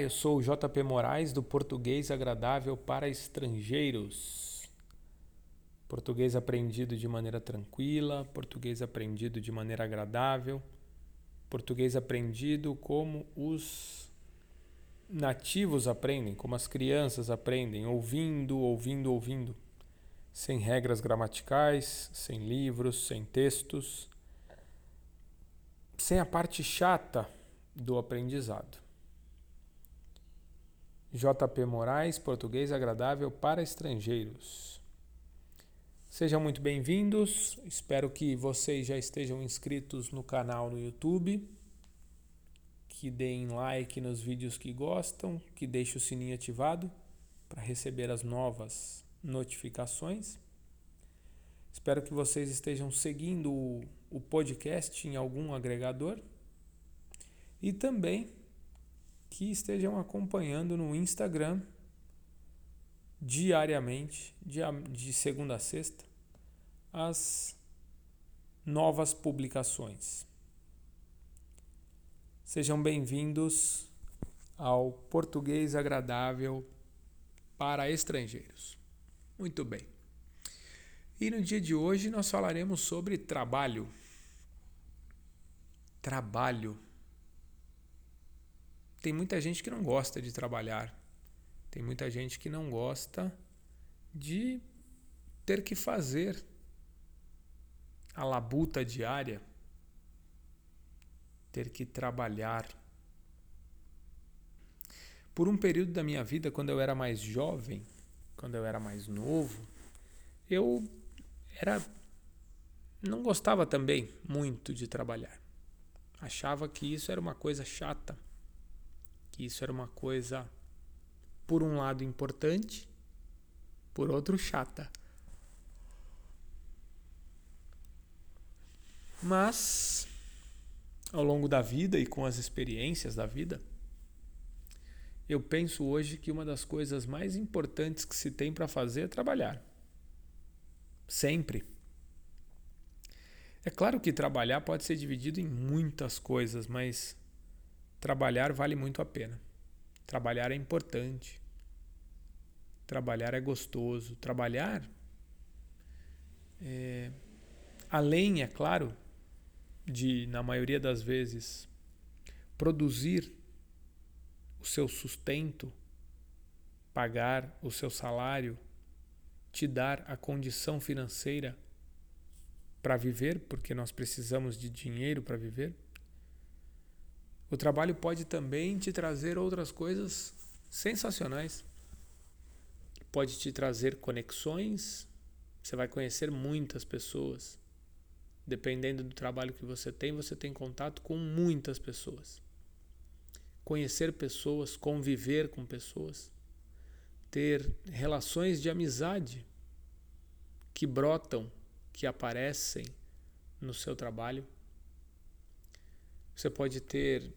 Eu sou o JP Moraes do Português Agradável para Estrangeiros. Português aprendido de maneira tranquila, português aprendido de maneira agradável, português aprendido como os nativos aprendem, como as crianças aprendem, ouvindo, ouvindo, ouvindo, sem regras gramaticais, sem livros, sem textos, sem a parte chata do aprendizado. JP Moraes, português agradável para estrangeiros. Sejam muito bem-vindos. Espero que vocês já estejam inscritos no canal no YouTube, que deem like nos vídeos que gostam, que deixem o sininho ativado para receber as novas notificações. Espero que vocês estejam seguindo o podcast em algum agregador e também que estejam acompanhando no Instagram diariamente, de segunda a sexta, as novas publicações. Sejam bem-vindos ao Português Agradável para Estrangeiros. Muito bem. E no dia de hoje nós falaremos sobre trabalho. Trabalho tem muita gente que não gosta de trabalhar. Tem muita gente que não gosta de ter que fazer a labuta diária, ter que trabalhar. Por um período da minha vida, quando eu era mais jovem, quando eu era mais novo, eu era não gostava também muito de trabalhar. Achava que isso era uma coisa chata que isso era uma coisa, por um lado, importante, por outro, chata. Mas, ao longo da vida e com as experiências da vida, eu penso hoje que uma das coisas mais importantes que se tem para fazer é trabalhar. Sempre. É claro que trabalhar pode ser dividido em muitas coisas, mas Trabalhar vale muito a pena. Trabalhar é importante. Trabalhar é gostoso. Trabalhar, é, além, é claro, de, na maioria das vezes, produzir o seu sustento, pagar o seu salário, te dar a condição financeira para viver, porque nós precisamos de dinheiro para viver o trabalho pode também te trazer outras coisas sensacionais. Pode te trazer conexões, você vai conhecer muitas pessoas. Dependendo do trabalho que você tem, você tem contato com muitas pessoas. Conhecer pessoas, conviver com pessoas, ter relações de amizade que brotam, que aparecem no seu trabalho você pode ter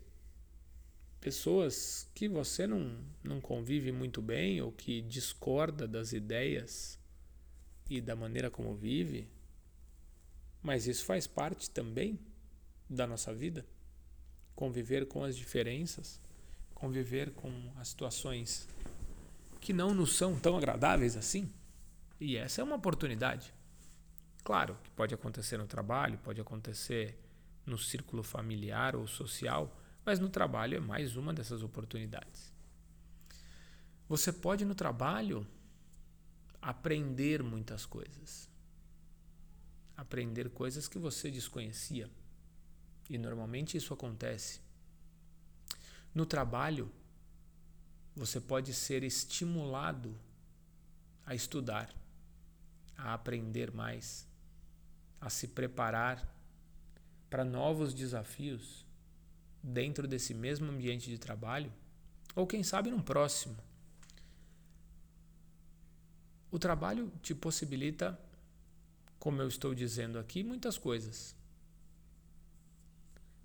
pessoas que você não, não convive muito bem ou que discorda das ideias e da maneira como vive, mas isso faz parte também da nossa vida. Conviver com as diferenças, conviver com as situações que não nos são tão agradáveis assim. E essa é uma oportunidade. Claro que pode acontecer no trabalho, pode acontecer no círculo familiar ou social, mas no trabalho é mais uma dessas oportunidades. Você pode no trabalho aprender muitas coisas. Aprender coisas que você desconhecia. E normalmente isso acontece. No trabalho, você pode ser estimulado a estudar, a aprender mais, a se preparar para novos desafios dentro desse mesmo ambiente de trabalho, ou quem sabe num próximo. O trabalho te possibilita, como eu estou dizendo aqui, muitas coisas.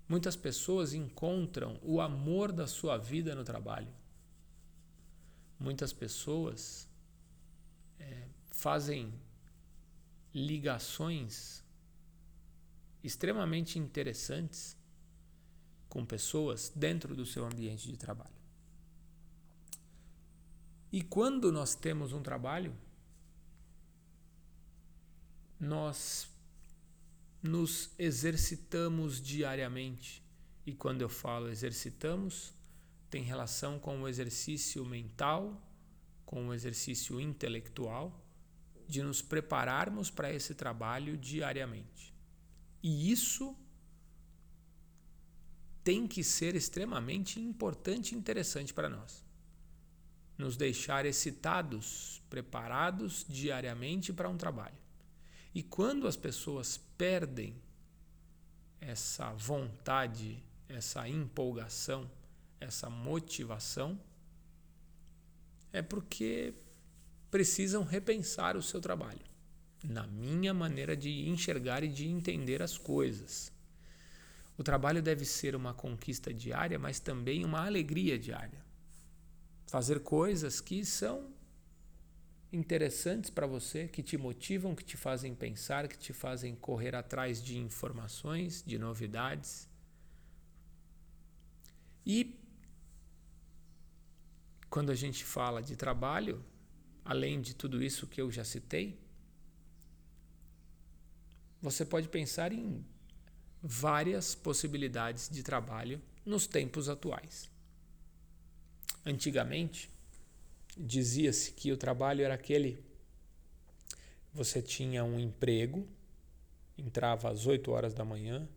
Muitas pessoas encontram o amor da sua vida no trabalho. Muitas pessoas é, fazem ligações extremamente interessantes com pessoas dentro do seu ambiente de trabalho. E quando nós temos um trabalho, nós nos exercitamos diariamente. E quando eu falo exercitamos, tem relação com o exercício mental, com o exercício intelectual, de nos prepararmos para esse trabalho diariamente. E isso tem que ser extremamente importante e interessante para nós. Nos deixar excitados, preparados diariamente para um trabalho. E quando as pessoas perdem essa vontade, essa empolgação, essa motivação, é porque precisam repensar o seu trabalho, na minha maneira de enxergar e de entender as coisas. O trabalho deve ser uma conquista diária, mas também uma alegria diária. Fazer coisas que são interessantes para você, que te motivam, que te fazem pensar, que te fazem correr atrás de informações, de novidades. E quando a gente fala de trabalho, além de tudo isso que eu já citei, você pode pensar em várias possibilidades de trabalho nos tempos atuais. Antigamente, dizia-se que o trabalho era aquele você tinha um emprego, entrava às 8 horas da manhã,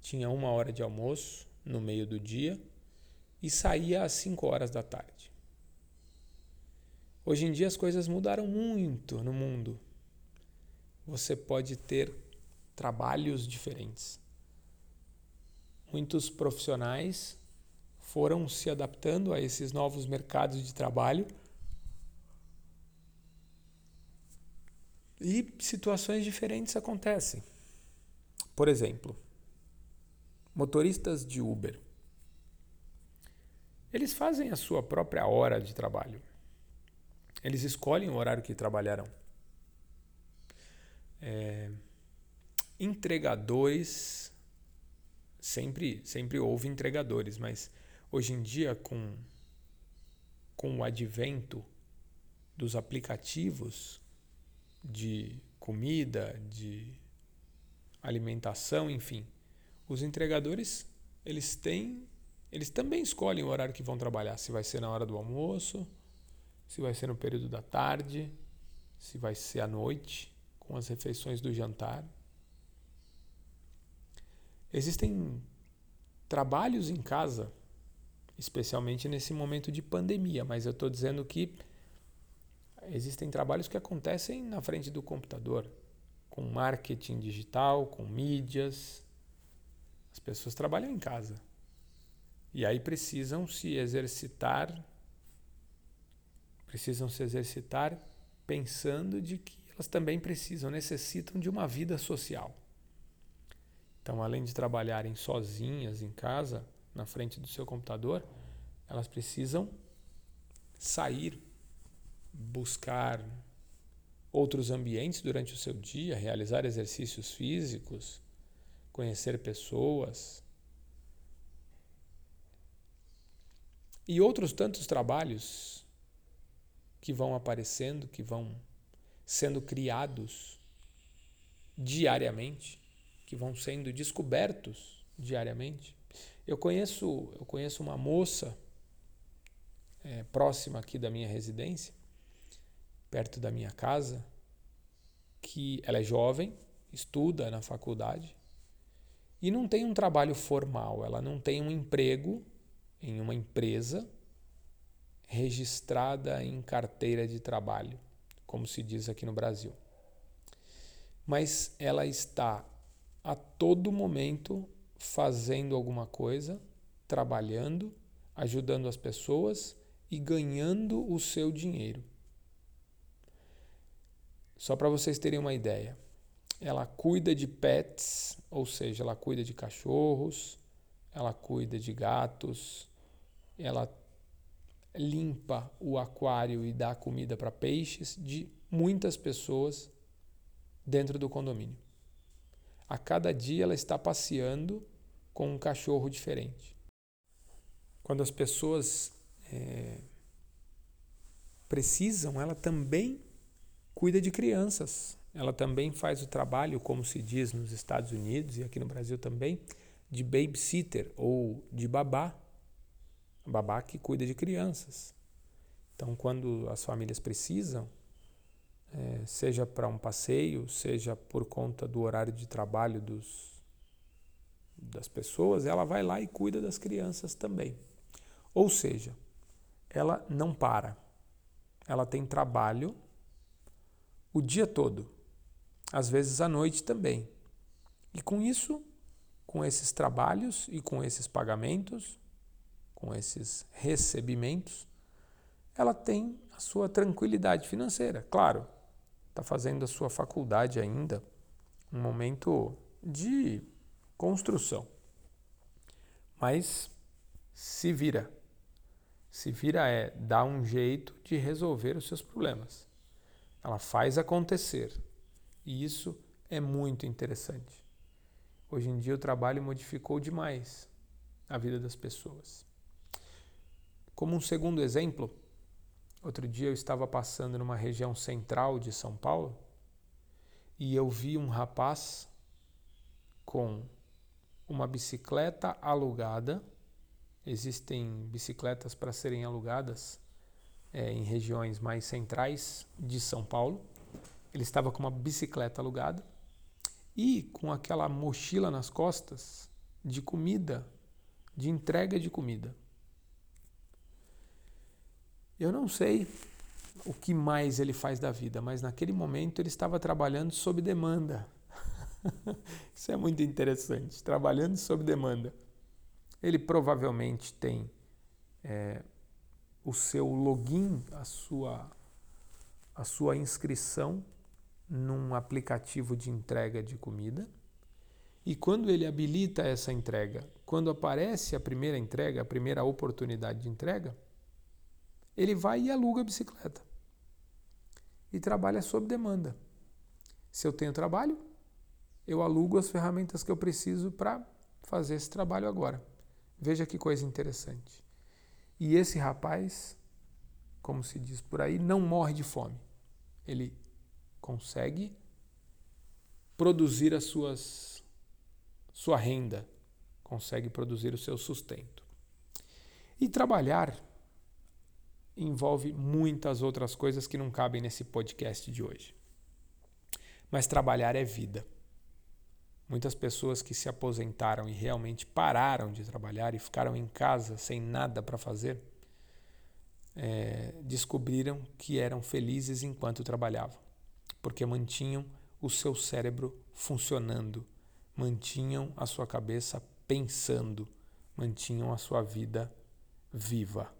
tinha uma hora de almoço no meio do dia e saía às 5 horas da tarde. Hoje em dia as coisas mudaram muito no mundo. Você pode ter trabalhos diferentes. Muitos profissionais foram se adaptando a esses novos mercados de trabalho e situações diferentes acontecem. Por exemplo, motoristas de Uber. Eles fazem a sua própria hora de trabalho. Eles escolhem o horário que trabalharão. É, entregadores sempre sempre houve entregadores, mas hoje em dia com com o advento dos aplicativos de comida, de alimentação, enfim, os entregadores eles têm eles também escolhem o horário que vão trabalhar, se vai ser na hora do almoço, se vai ser no período da tarde, se vai ser à noite, com as refeições do jantar. Existem trabalhos em casa, especialmente nesse momento de pandemia, mas eu estou dizendo que existem trabalhos que acontecem na frente do computador, com marketing digital, com mídias. As pessoas trabalham em casa. E aí precisam se exercitar, precisam se exercitar pensando de que elas também precisam, necessitam de uma vida social. Então, além de trabalharem sozinhas em casa, na frente do seu computador, elas precisam sair, buscar outros ambientes durante o seu dia, realizar exercícios físicos, conhecer pessoas. E outros tantos trabalhos que vão aparecendo, que vão sendo criados diariamente que vão sendo descobertos diariamente. Eu conheço, eu conheço uma moça é, próxima aqui da minha residência, perto da minha casa, que ela é jovem, estuda na faculdade e não tem um trabalho formal, ela não tem um emprego em uma empresa registrada em carteira de trabalho, como se diz aqui no Brasil. Mas ela está a todo momento fazendo alguma coisa, trabalhando, ajudando as pessoas e ganhando o seu dinheiro. Só para vocês terem uma ideia, ela cuida de pets, ou seja, ela cuida de cachorros, ela cuida de gatos, ela limpa o aquário e dá comida para peixes de muitas pessoas dentro do condomínio. A cada dia ela está passeando com um cachorro diferente. Quando as pessoas é, precisam, ela também cuida de crianças. Ela também faz o trabalho, como se diz nos Estados Unidos e aqui no Brasil também, de babysitter ou de babá. Babá que cuida de crianças. Então, quando as famílias precisam, é, seja para um passeio, seja por conta do horário de trabalho dos, das pessoas, ela vai lá e cuida das crianças também. Ou seja, ela não para. Ela tem trabalho o dia todo, às vezes à noite também. E com isso, com esses trabalhos e com esses pagamentos, com esses recebimentos, ela tem a sua tranquilidade financeira. Claro, está fazendo a sua faculdade ainda, um momento de construção. Mas se vira. Se vira é dar um jeito de resolver os seus problemas. Ela faz acontecer. E isso é muito interessante. Hoje em dia o trabalho modificou demais a vida das pessoas. Como um segundo exemplo, outro dia eu estava passando numa região central de São Paulo e eu vi um rapaz com uma bicicleta alugada. Existem bicicletas para serem alugadas é, em regiões mais centrais de São Paulo. Ele estava com uma bicicleta alugada e com aquela mochila nas costas de comida, de entrega de comida. Eu não sei o que mais ele faz da vida, mas naquele momento ele estava trabalhando sob demanda. Isso é muito interessante. Trabalhando sob demanda. Ele provavelmente tem é, o seu login, a sua, a sua inscrição num aplicativo de entrega de comida. E quando ele habilita essa entrega, quando aparece a primeira entrega, a primeira oportunidade de entrega, ele vai e aluga a bicicleta. E trabalha sob demanda. Se eu tenho trabalho, eu alugo as ferramentas que eu preciso para fazer esse trabalho agora. Veja que coisa interessante. E esse rapaz, como se diz por aí, não morre de fome. Ele consegue produzir as suas sua renda, consegue produzir o seu sustento. E trabalhar envolve muitas outras coisas que não cabem nesse podcast de hoje. Mas trabalhar é vida. Muitas pessoas que se aposentaram e realmente pararam de trabalhar e ficaram em casa sem nada para fazer, é, descobriram que eram felizes enquanto trabalhavam, porque mantinham o seu cérebro funcionando, mantinham a sua cabeça pensando, mantinham a sua vida viva.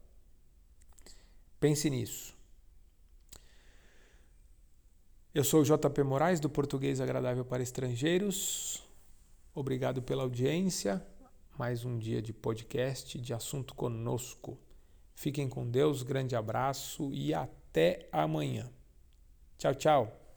Pense nisso. Eu sou o JP Moraes, do Português Agradável para Estrangeiros. Obrigado pela audiência. Mais um dia de podcast de assunto conosco. Fiquem com Deus, grande abraço e até amanhã. Tchau, tchau.